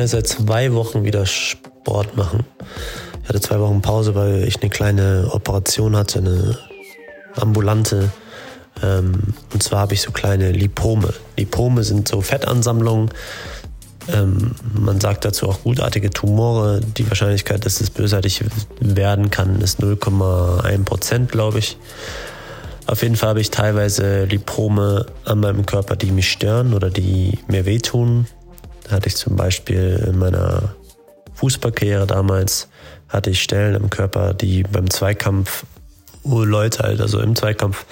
jetzt seit zwei Wochen wieder Sport machen. Ich hatte zwei Wochen Pause, weil ich eine kleine Operation hatte, eine ambulante. Ähm, und zwar habe ich so kleine Lipome. Lipome sind so Fettansammlungen. Ähm, man sagt dazu auch gutartige Tumore. Die Wahrscheinlichkeit, dass es bösartig werden kann, ist 0,1 Prozent, glaube ich. Auf jeden Fall habe ich teilweise Lipome an meinem Körper, die mich stören oder die mir wehtun. Hatte ich zum Beispiel in meiner Fußballkarriere damals, hatte ich Stellen im Körper, die beim Zweikampf, Leute halt, also im Zweikampf,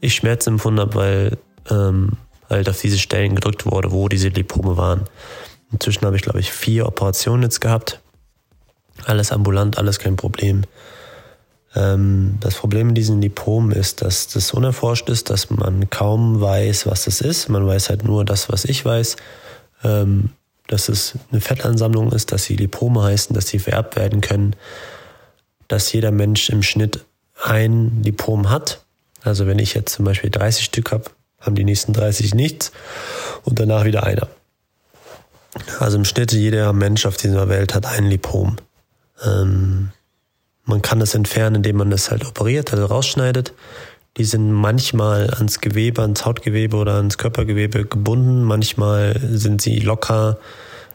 ich Schmerzen empfunden habe, weil ähm, halt auf diese Stellen gedrückt wurde, wo diese Lipome waren. Inzwischen habe ich, glaube ich, vier Operationen jetzt gehabt. Alles ambulant, alles kein Problem. Ähm, das Problem in diesen Lipomen ist, dass das unerforscht ist, dass man kaum weiß, was das ist. Man weiß halt nur das, was ich weiß. Ähm, dass es eine Fettansammlung ist, dass sie Lipome heißen, dass sie vererbt werden können, dass jeder Mensch im Schnitt ein Lipom hat. Also wenn ich jetzt zum Beispiel 30 Stück habe, haben die nächsten 30 nichts und danach wieder einer. Also im Schnitt jeder Mensch auf dieser Welt hat ein Lipom. Ähm, man kann es entfernen, indem man es halt operiert, also rausschneidet. Die sind manchmal ans Gewebe, ans Hautgewebe oder ans Körpergewebe gebunden. Manchmal sind sie locker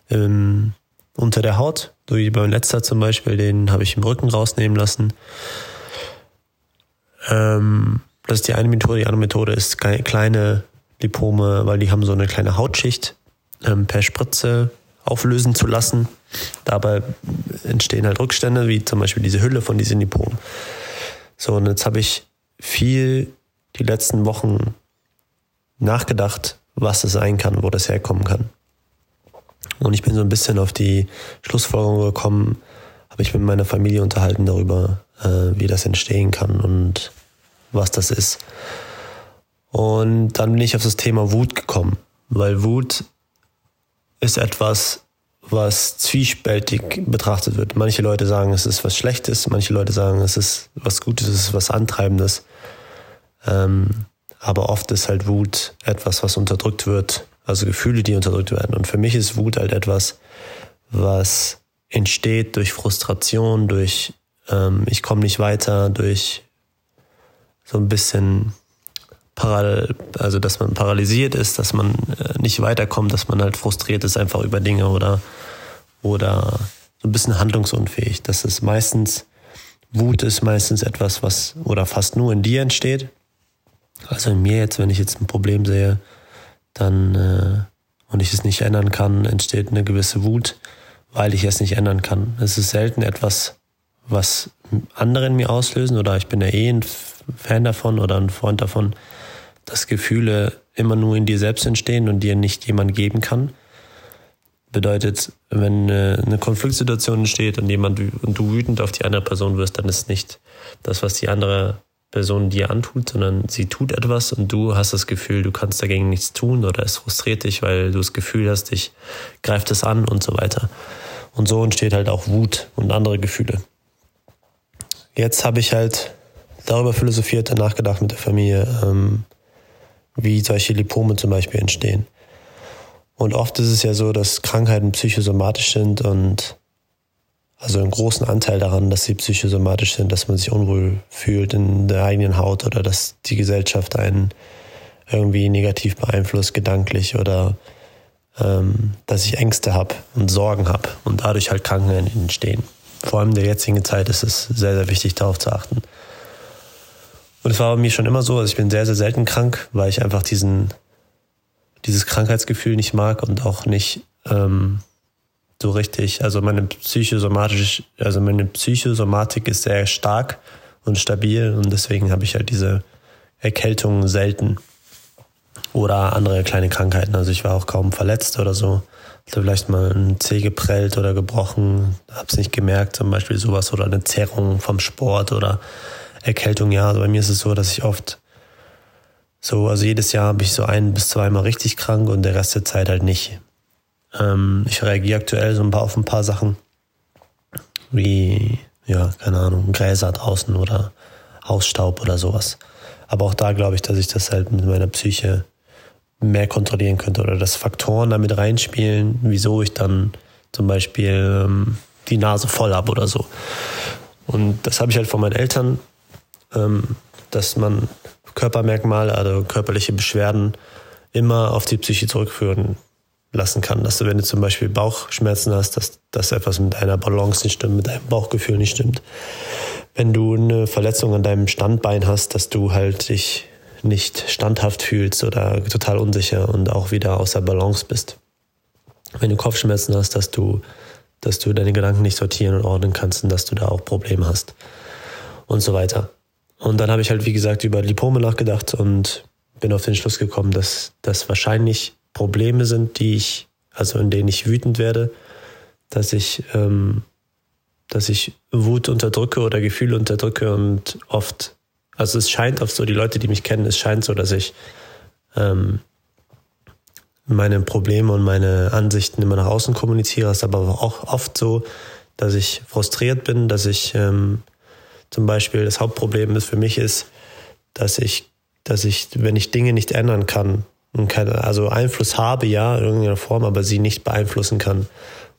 ähm, unter der Haut, so wie beim letzter zum Beispiel, den habe ich im Rücken rausnehmen lassen. Ähm, das ist die eine Methode. Die andere Methode ist kleine Lipome, weil die haben so eine kleine Hautschicht ähm, per Spritze auflösen zu lassen. Dabei entstehen halt Rückstände, wie zum Beispiel diese Hülle von diesen Lipomen. So, und jetzt habe ich viel die letzten Wochen nachgedacht, was das sein kann, wo das herkommen kann. Und ich bin so ein bisschen auf die Schlussfolgerung gekommen, habe ich mit meiner Familie unterhalten darüber, äh, wie das entstehen kann und was das ist. Und dann bin ich auf das Thema Wut gekommen, weil Wut ist etwas, was zwiespältig betrachtet wird. Manche Leute sagen, es ist was Schlechtes, manche Leute sagen, es ist was Gutes, es ist was Antreibendes. Ähm, aber oft ist halt Wut etwas, was unterdrückt wird, also Gefühle, die unterdrückt werden. Und für mich ist Wut halt etwas, was entsteht durch Frustration, durch ähm, ich komme nicht weiter, durch so ein bisschen paral also dass man paralysiert ist, dass man äh, nicht weiterkommt, dass man halt frustriert ist einfach über Dinge oder oder so ein bisschen handlungsunfähig. Das ist meistens Wut ist meistens etwas, was oder fast nur in dir entsteht. Also in mir jetzt, wenn ich jetzt ein Problem sehe, dann äh, und ich es nicht ändern kann, entsteht eine gewisse Wut, weil ich es nicht ändern kann. Es ist selten etwas, was andere in mir auslösen oder ich bin ja eh ein Fan davon oder ein Freund davon, dass Gefühle immer nur in dir selbst entstehen und dir nicht jemand geben kann. Bedeutet, wenn eine Konfliktsituation entsteht und jemand und du wütend auf die andere Person wirst, dann ist nicht das, was die andere Person dir antut, sondern sie tut etwas und du hast das Gefühl, du kannst dagegen nichts tun oder es frustriert dich, weil du das Gefühl hast, dich greift es an und so weiter. Und so entsteht halt auch Wut und andere Gefühle. Jetzt habe ich halt darüber philosophiert, danach gedacht mit der Familie, ähm, wie solche Lipome zum Beispiel entstehen. Und oft ist es ja so, dass Krankheiten psychosomatisch sind und also einen großen Anteil daran, dass sie psychosomatisch sind, dass man sich unwohl fühlt in der eigenen Haut oder dass die Gesellschaft einen irgendwie negativ beeinflusst, gedanklich oder ähm, dass ich Ängste habe und Sorgen habe und dadurch halt Krankheiten entstehen. Vor allem in der jetzigen Zeit ist es sehr, sehr wichtig, darauf zu achten. Und es war bei mir schon immer so, also ich bin sehr, sehr selten krank, weil ich einfach diesen, dieses Krankheitsgefühl nicht mag und auch nicht ähm, so richtig, also meine psychosomatische, also meine Psychosomatik ist sehr stark und stabil und deswegen habe ich halt diese Erkältungen selten oder andere kleine Krankheiten. Also ich war auch kaum verletzt oder so. Hatte vielleicht mal ein Zeh geprellt oder gebrochen, hab's nicht gemerkt, zum Beispiel sowas oder eine Zerrung vom Sport oder Erkältung, ja. Also bei mir ist es so, dass ich oft so, also jedes Jahr habe ich so ein bis zweimal richtig krank und der Rest der Zeit halt nicht. Ähm, ich reagiere aktuell so ein paar auf ein paar Sachen, wie, ja, keine Ahnung, Gräser draußen oder Hausstaub oder sowas. Aber auch da glaube ich, dass ich das halt mit meiner Psyche mehr kontrollieren könnte oder dass Faktoren damit reinspielen, wieso ich dann zum Beispiel ähm, die Nase voll habe oder so. Und das habe ich halt von meinen Eltern, dass man Körpermerkmale, also körperliche Beschwerden immer auf die Psyche zurückführen lassen kann. Dass du, wenn du zum Beispiel Bauchschmerzen hast, dass, dass etwas mit deiner Balance nicht stimmt, mit deinem Bauchgefühl nicht stimmt. Wenn du eine Verletzung an deinem Standbein hast, dass du halt dich nicht standhaft fühlst oder total unsicher und auch wieder außer Balance bist. Wenn du Kopfschmerzen hast, dass du, dass du deine Gedanken nicht sortieren und ordnen kannst und dass du da auch Probleme hast und so weiter. Und dann habe ich halt, wie gesagt, über Lipome nachgedacht und bin auf den Schluss gekommen, dass das wahrscheinlich Probleme sind, die ich, also in denen ich wütend werde, dass ich, ähm, dass ich Wut unterdrücke oder Gefühle unterdrücke und oft, also es scheint oft so, die Leute, die mich kennen, es scheint so, dass ich ähm, meine Probleme und meine Ansichten immer nach außen kommuniziere. Es ist aber auch oft so, dass ich frustriert bin, dass ich ähm, zum Beispiel das Hauptproblem ist für mich ist, dass ich, dass ich, wenn ich Dinge nicht ändern kann, und keine, also Einfluss habe, ja, in irgendeiner Form, aber sie nicht beeinflussen kann.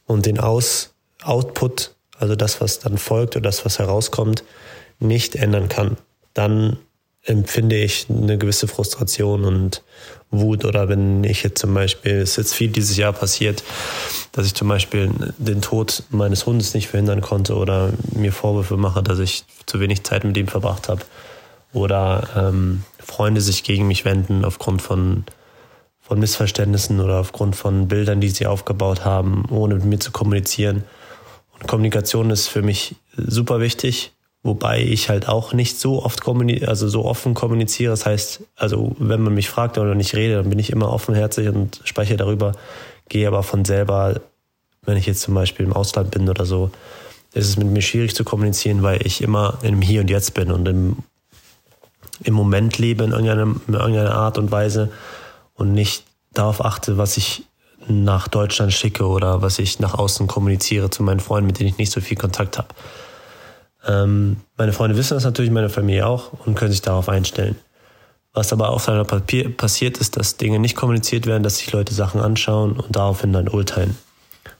Und den Aus, Output, also das, was dann folgt oder das, was herauskommt, nicht ändern kann. Dann empfinde ich eine gewisse Frustration und Wut oder wenn ich jetzt zum Beispiel, es ist jetzt viel dieses Jahr passiert, dass ich zum Beispiel den Tod meines Hundes nicht verhindern konnte oder mir Vorwürfe mache, dass ich zu wenig Zeit mit ihm verbracht habe oder ähm, Freunde sich gegen mich wenden aufgrund von von Missverständnissen oder aufgrund von Bildern, die sie aufgebaut haben, ohne mit mir zu kommunizieren. Und Kommunikation ist für mich super wichtig, wobei ich halt auch nicht so oft kommuniziere, also so offen kommuniziere. Das heißt, also wenn man mich fragt oder nicht rede, dann bin ich immer offenherzig und spreche darüber, gehe aber von selber, wenn ich jetzt zum Beispiel im Ausland bin oder so, ist es mit mir schwierig zu kommunizieren, weil ich immer im Hier und Jetzt bin und im, im Moment lebe in irgendeiner, in irgendeiner Art und Weise und nicht darauf achte, was ich nach Deutschland schicke oder was ich nach außen kommuniziere zu meinen Freunden, mit denen ich nicht so viel Kontakt habe. Ähm, meine Freunde wissen das natürlich, meine Familie auch und können sich darauf einstellen. Was aber auf seiner Papier passiert ist, dass Dinge nicht kommuniziert werden, dass sich Leute Sachen anschauen und daraufhin dann urteilen.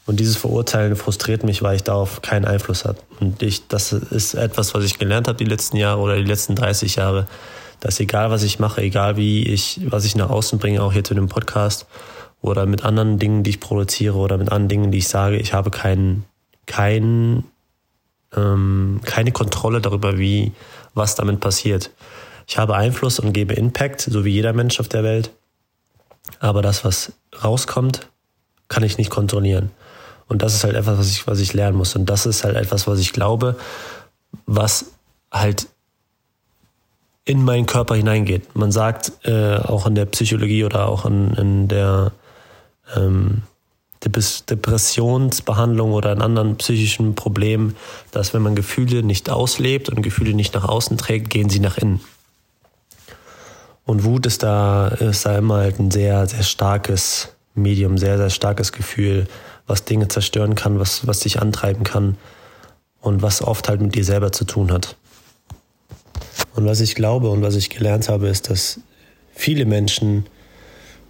Und dieses Verurteilen frustriert mich, weil ich darauf keinen Einfluss habe. Und ich, das ist etwas, was ich gelernt habe die letzten Jahre oder die letzten 30 Jahre, dass egal was ich mache, egal wie ich, was ich nach außen bringe, auch hier zu dem Podcast oder mit anderen Dingen, die ich produziere oder mit anderen Dingen, die ich sage, ich habe keinen, kein, ähm, keine Kontrolle darüber, wie, was damit passiert. Ich habe Einfluss und gebe Impact, so wie jeder Mensch auf der Welt. Aber das, was rauskommt, kann ich nicht kontrollieren. Und das ist halt etwas, was ich, was ich lernen muss. Und das ist halt etwas, was ich glaube, was halt in meinen Körper hineingeht. Man sagt äh, auch in der Psychologie oder auch in, in der ähm, Depressionsbehandlung oder in anderen psychischen Problemen, dass wenn man Gefühle nicht auslebt und Gefühle nicht nach außen trägt, gehen sie nach innen. Und Wut ist da, ist da immer halt ein sehr, sehr starkes Medium, sehr, sehr starkes Gefühl, was Dinge zerstören kann, was, was dich antreiben kann und was oft halt mit dir selber zu tun hat. Und was ich glaube und was ich gelernt habe, ist, dass viele Menschen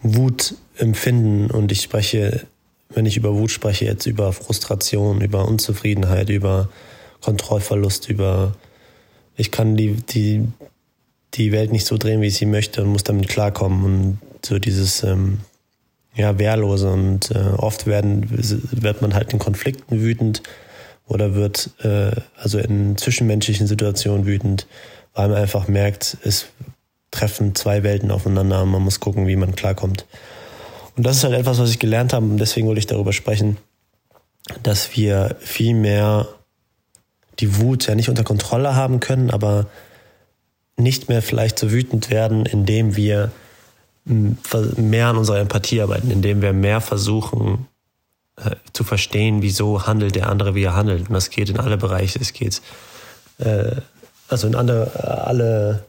Wut empfinden und ich spreche, wenn ich über Wut spreche, jetzt über Frustration, über Unzufriedenheit, über Kontrollverlust, über ich kann die, die, die Welt nicht so drehen, wie ich sie möchte und muss damit klarkommen und so dieses ähm, ja, Wehrlose und äh, oft werden, wird man halt in Konflikten wütend oder wird äh, also in zwischenmenschlichen Situationen wütend weil man einfach merkt, es treffen zwei Welten aufeinander und man muss gucken, wie man klarkommt. Und das ist halt etwas, was ich gelernt habe und deswegen wollte ich darüber sprechen, dass wir viel mehr die Wut ja nicht unter Kontrolle haben können, aber nicht mehr vielleicht so wütend werden, indem wir mehr an unserer Empathie arbeiten, indem wir mehr versuchen äh, zu verstehen, wieso handelt der andere, wie er handelt. Und das geht in alle Bereiche. Es geht äh, also in andere, alle,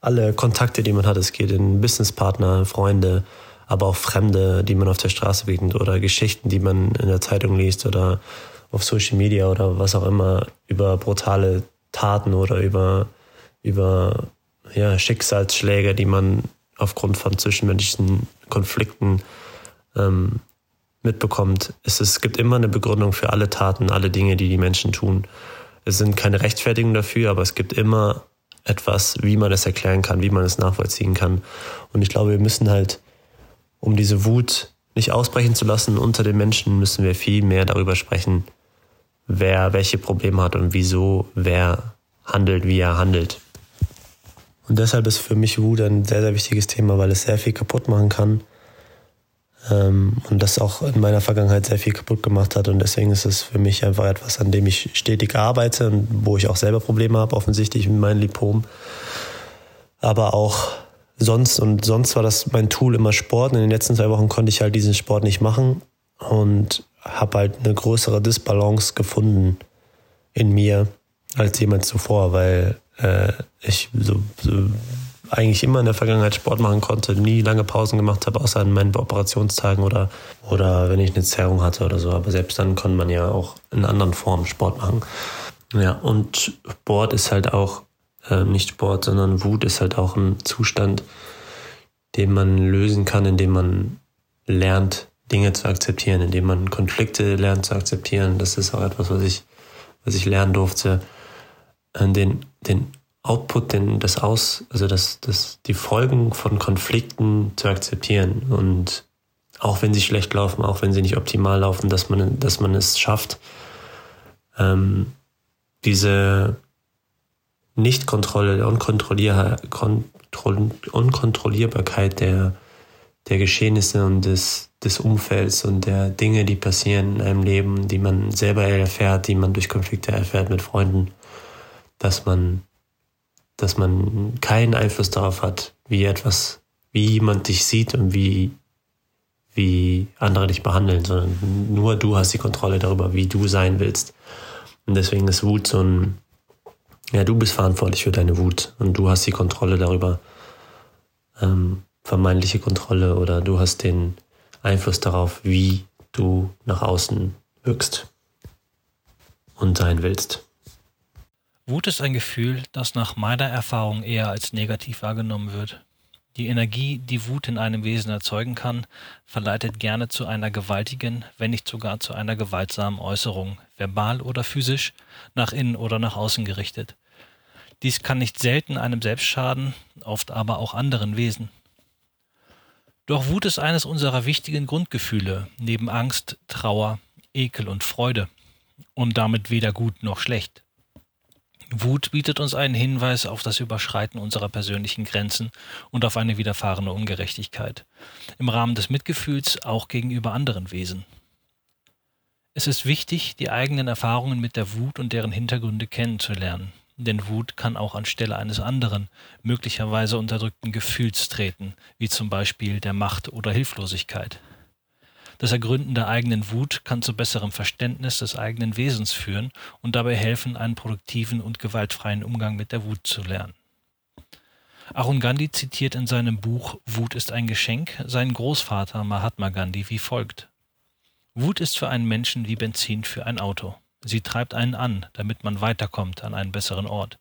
alle Kontakte, die man hat. Es geht in Businesspartner, Freunde, aber auch Fremde, die man auf der Straße begegnet oder Geschichten, die man in der Zeitung liest oder auf Social Media oder was auch immer über brutale Taten oder über, über ja, Schicksalsschläge, die man aufgrund von zwischenmenschlichen Konflikten ähm, mitbekommt, ist, es gibt immer eine Begründung für alle Taten, alle Dinge, die die Menschen tun. Es sind keine Rechtfertigungen dafür, aber es gibt immer etwas, wie man es erklären kann, wie man es nachvollziehen kann. Und ich glaube, wir müssen halt, um diese Wut nicht ausbrechen zu lassen unter den Menschen, müssen wir viel mehr darüber sprechen, wer welche Probleme hat und wieso wer handelt, wie er handelt. Und deshalb ist für mich Wut ein sehr, sehr wichtiges Thema, weil es sehr viel kaputt machen kann. Ähm, und das auch in meiner Vergangenheit sehr viel kaputt gemacht hat. Und deswegen ist es für mich einfach etwas, an dem ich stetig arbeite und wo ich auch selber Probleme habe, offensichtlich mit meinen Lipom. Aber auch sonst, und sonst war das mein Tool immer Sport. In den letzten zwei Wochen konnte ich halt diesen Sport nicht machen und habe halt eine größere Disbalance gefunden in mir als jemals zuvor, weil äh, ich so, so eigentlich immer in der Vergangenheit Sport machen konnte, nie lange Pausen gemacht habe, außer an meinen Operationstagen oder, oder wenn ich eine Zerrung hatte oder so. Aber selbst dann konnte man ja auch in anderen Formen Sport machen. Ja, und Sport ist halt auch äh, nicht Sport, sondern Wut ist halt auch ein Zustand, den man lösen kann, indem man lernt, Dinge zu akzeptieren, indem man Konflikte lernt zu akzeptieren. Das ist auch etwas, was ich, was ich lernen durfte den, den Output, den, das Aus, also das, das, die Folgen von Konflikten zu akzeptieren und auch wenn sie schlecht laufen, auch wenn sie nicht optimal laufen, dass man, dass man es schafft, ähm, diese Nichtkontrolle, Unkontrollier Kontroll Unkontrollierbarkeit der, der Geschehnisse und des, des Umfelds und der Dinge, die passieren in einem Leben, die man selber erfährt, die man durch Konflikte erfährt mit Freunden, dass man, dass man keinen Einfluss darauf hat, wie etwas, wie jemand dich sieht und wie, wie andere dich behandeln, sondern nur du hast die Kontrolle darüber, wie du sein willst. Und deswegen ist Wut so ein, ja, du bist verantwortlich für deine Wut und du hast die Kontrolle darüber, ähm, vermeintliche Kontrolle oder du hast den Einfluss darauf, wie du nach außen wirkst und sein willst. Wut ist ein Gefühl, das nach meiner Erfahrung eher als negativ wahrgenommen wird. Die Energie, die Wut in einem Wesen erzeugen kann, verleitet gerne zu einer gewaltigen, wenn nicht sogar zu einer gewaltsamen Äußerung, verbal oder physisch, nach innen oder nach außen gerichtet. Dies kann nicht selten einem selbst schaden, oft aber auch anderen Wesen. Doch Wut ist eines unserer wichtigen Grundgefühle, neben Angst, Trauer, Ekel und Freude, und damit weder gut noch schlecht. Wut bietet uns einen Hinweis auf das Überschreiten unserer persönlichen Grenzen und auf eine widerfahrene Ungerechtigkeit, im Rahmen des Mitgefühls auch gegenüber anderen Wesen. Es ist wichtig, die eigenen Erfahrungen mit der Wut und deren Hintergründe kennenzulernen, denn Wut kann auch anstelle eines anderen, möglicherweise unterdrückten Gefühls treten, wie zum Beispiel der Macht oder Hilflosigkeit. Das Ergründen der eigenen Wut kann zu besserem Verständnis des eigenen Wesens führen und dabei helfen, einen produktiven und gewaltfreien Umgang mit der Wut zu lernen. Arun Gandhi zitiert in seinem Buch Wut ist ein Geschenk seinen Großvater Mahatma Gandhi wie folgt. Wut ist für einen Menschen wie Benzin für ein Auto. Sie treibt einen an, damit man weiterkommt an einen besseren Ort.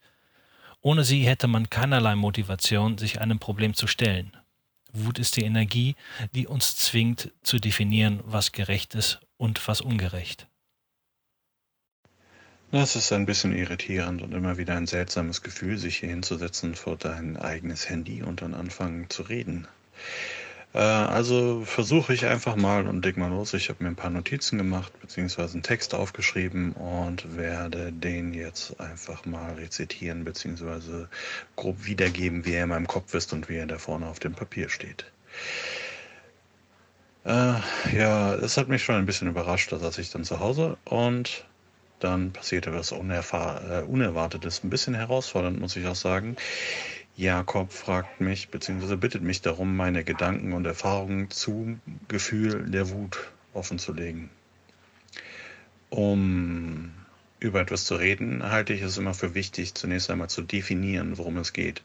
Ohne sie hätte man keinerlei Motivation, sich einem Problem zu stellen. Wut ist die Energie, die uns zwingt zu definieren, was gerecht ist und was ungerecht. Das ist ein bisschen irritierend und immer wieder ein seltsames Gefühl, sich hier hinzusetzen vor dein eigenes Handy und dann anfangen zu reden. Äh, also versuche ich einfach mal und leg mal los. Ich habe mir ein paar Notizen gemacht, beziehungsweise einen Text aufgeschrieben und werde den jetzt einfach mal rezitieren, beziehungsweise grob wiedergeben, wie er in meinem Kopf ist und wie er da vorne auf dem Papier steht. Äh, ja, es hat mich schon ein bisschen überrascht, da saß ich dann zu Hause und dann passierte was äh, Unerwartetes, ein bisschen herausfordernd, muss ich auch sagen. Jakob fragt mich bzw. bittet mich darum, meine Gedanken und Erfahrungen zum Gefühl der Wut offenzulegen. Um über etwas zu reden, halte ich es immer für wichtig, zunächst einmal zu definieren, worum es geht.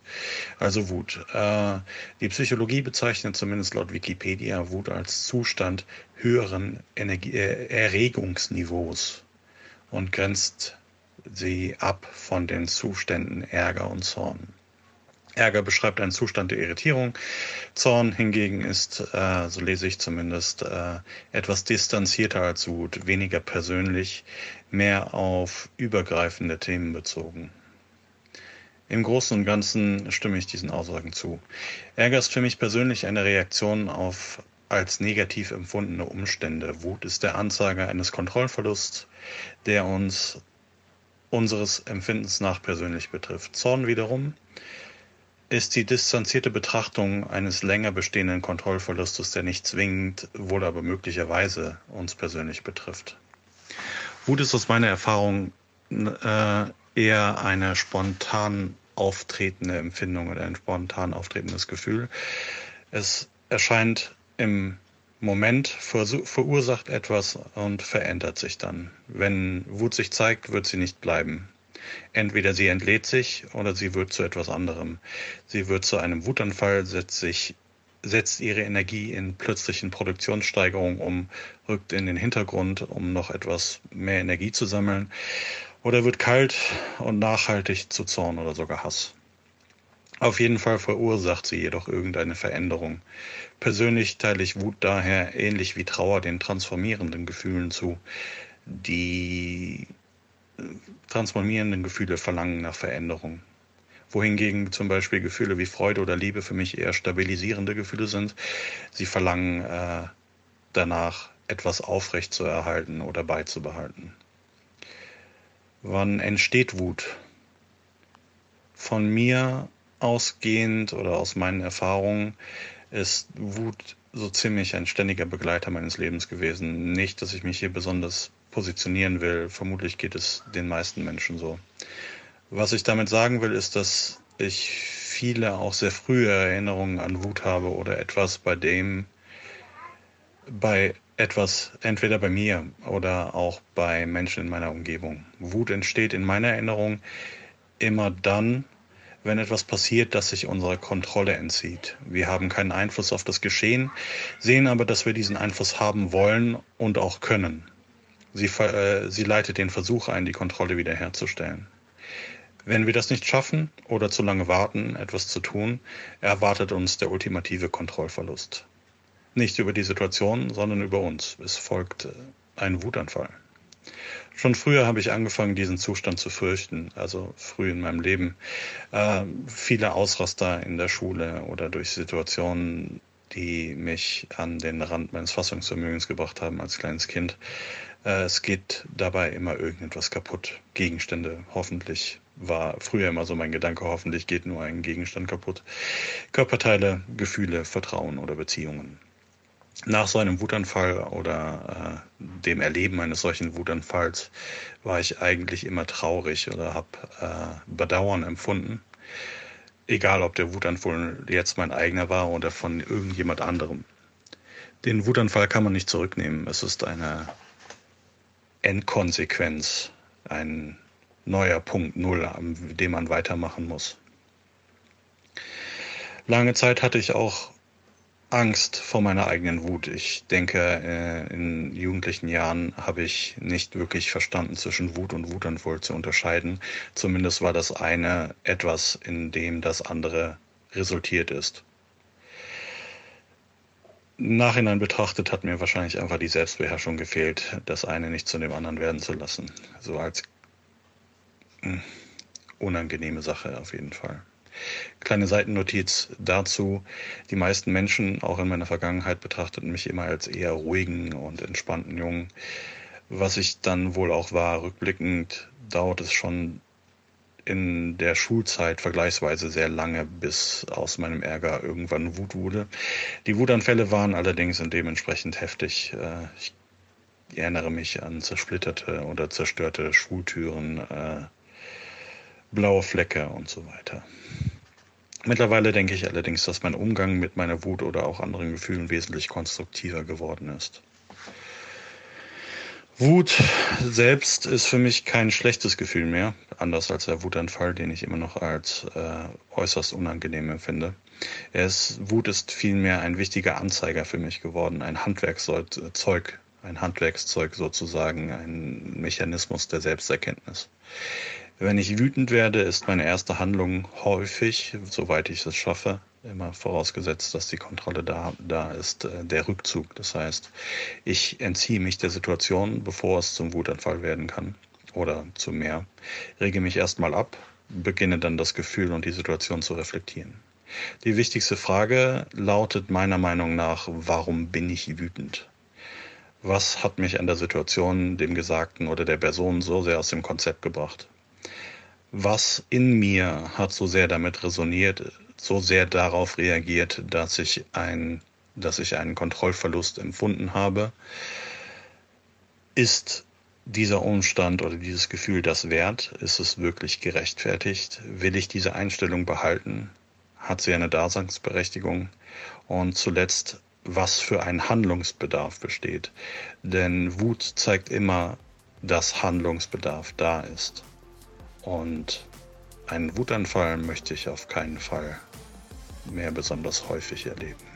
Also Wut. Äh, die Psychologie bezeichnet zumindest laut Wikipedia Wut als Zustand höheren Energie äh, Erregungsniveaus und grenzt sie ab von den Zuständen Ärger und Zorn. Ärger beschreibt einen Zustand der Irritierung. Zorn hingegen ist, äh, so lese ich zumindest, äh, etwas distanzierter als Wut, weniger persönlich, mehr auf übergreifende Themen bezogen. Im Großen und Ganzen stimme ich diesen Aussagen zu. Ärger ist für mich persönlich eine Reaktion auf als negativ empfundene Umstände. Wut ist der Anzeiger eines Kontrollverlusts, der uns unseres Empfindens nach persönlich betrifft. Zorn wiederum ist die distanzierte Betrachtung eines länger bestehenden Kontrollverlustes, der nicht zwingend, wohl aber möglicherweise uns persönlich betrifft. Wut ist aus meiner Erfahrung äh, eher eine spontan auftretende Empfindung oder ein spontan auftretendes Gefühl. Es erscheint im Moment, verursacht etwas und verändert sich dann. Wenn Wut sich zeigt, wird sie nicht bleiben. Entweder sie entlädt sich oder sie wird zu etwas anderem. Sie wird zu einem Wutanfall, setzt sich setzt ihre Energie in plötzlichen Produktionssteigerungen um, rückt in den Hintergrund, um noch etwas mehr Energie zu sammeln, oder wird kalt und nachhaltig zu Zorn oder sogar Hass. Auf jeden Fall verursacht sie jedoch irgendeine Veränderung. Persönlich teile ich Wut daher ähnlich wie Trauer den transformierenden Gefühlen zu, die transformierenden Gefühle verlangen nach Veränderung. Wohingegen zum Beispiel Gefühle wie Freude oder Liebe für mich eher stabilisierende Gefühle sind. Sie verlangen äh, danach, etwas aufrecht zu erhalten oder beizubehalten. Wann entsteht Wut? Von mir ausgehend oder aus meinen Erfahrungen ist Wut so ziemlich ein ständiger Begleiter meines Lebens gewesen. Nicht, dass ich mich hier besonders positionieren will. Vermutlich geht es den meisten Menschen so. Was ich damit sagen will, ist, dass ich viele auch sehr frühe Erinnerungen an Wut habe oder etwas, bei dem, bei etwas, entweder bei mir oder auch bei Menschen in meiner Umgebung. Wut entsteht in meiner Erinnerung immer dann, wenn etwas passiert, das sich unserer Kontrolle entzieht. Wir haben keinen Einfluss auf das Geschehen, sehen aber, dass wir diesen Einfluss haben wollen und auch können. Sie, äh, sie leitet den Versuch ein, die Kontrolle wiederherzustellen. Wenn wir das nicht schaffen oder zu lange warten, etwas zu tun, erwartet uns der ultimative Kontrollverlust. Nicht über die Situation, sondern über uns. Es folgt äh, ein Wutanfall. Schon früher habe ich angefangen, diesen Zustand zu fürchten, also früh in meinem Leben. Äh, viele Ausraster in der Schule oder durch Situationen, die mich an den Rand meines Fassungsvermögens gebracht haben als kleines Kind. Äh, es geht dabei immer irgendetwas kaputt. Gegenstände, hoffentlich, war früher immer so mein Gedanke, hoffentlich geht nur ein Gegenstand kaputt. Körperteile, Gefühle, Vertrauen oder Beziehungen. Nach so einem Wutanfall oder äh, dem Erleben eines solchen Wutanfalls war ich eigentlich immer traurig oder habe äh, Bedauern empfunden. Egal, ob der Wutanfall jetzt mein eigener war oder von irgendjemand anderem. Den Wutanfall kann man nicht zurücknehmen. Es ist eine Endkonsequenz, ein neuer Punkt Null, an dem man weitermachen muss. Lange Zeit hatte ich auch Angst vor meiner eigenen Wut. Ich denke, äh, in jugendlichen Jahren habe ich nicht wirklich verstanden, zwischen Wut und Wutanfall zu unterscheiden. Zumindest war das eine etwas, in dem das andere resultiert ist. Nachhinein betrachtet hat mir wahrscheinlich einfach die Selbstbeherrschung gefehlt, das eine nicht zu dem anderen werden zu lassen. So als hm, unangenehme Sache auf jeden Fall. Kleine Seitennotiz dazu. Die meisten Menschen, auch in meiner Vergangenheit, betrachteten mich immer als eher ruhigen und entspannten Jungen. Was ich dann wohl auch war, rückblickend dauert es schon in der Schulzeit vergleichsweise sehr lange, bis aus meinem Ärger irgendwann Wut wurde. Die Wutanfälle waren allerdings dementsprechend heftig. Äh, ich erinnere mich an zersplitterte oder zerstörte Schultüren, äh, blaue Flecke und so weiter. Mittlerweile denke ich allerdings, dass mein Umgang mit meiner Wut oder auch anderen Gefühlen wesentlich konstruktiver geworden ist. Wut selbst ist für mich kein schlechtes Gefühl mehr, anders als der Wutanfall, den ich immer noch als äh, äußerst unangenehm empfinde. Ist, Wut ist vielmehr ein wichtiger Anzeiger für mich geworden, ein Handwerkszeug, ein Handwerkszeug sozusagen, ein Mechanismus der Selbsterkenntnis. Wenn ich wütend werde, ist meine erste Handlung häufig, soweit ich es schaffe, immer vorausgesetzt, dass die Kontrolle da, da ist, äh, der Rückzug. Das heißt, ich entziehe mich der Situation, bevor es zum Wutanfall werden kann oder zu mehr, rege mich erstmal ab, beginne dann das Gefühl und die Situation zu reflektieren. Die wichtigste Frage lautet meiner Meinung nach, warum bin ich wütend? Was hat mich an der Situation, dem Gesagten oder der Person so sehr aus dem Konzept gebracht? Was in mir hat so sehr damit resoniert, so sehr darauf reagiert, dass ich, ein, dass ich einen Kontrollverlust empfunden habe? Ist dieser Umstand oder dieses Gefühl das wert? Ist es wirklich gerechtfertigt? Will ich diese Einstellung behalten? Hat sie eine Daseinsberechtigung? Und zuletzt, was für ein Handlungsbedarf besteht? Denn Wut zeigt immer, dass Handlungsbedarf da ist. Und einen Wutanfall möchte ich auf keinen Fall mehr besonders häufig erleben.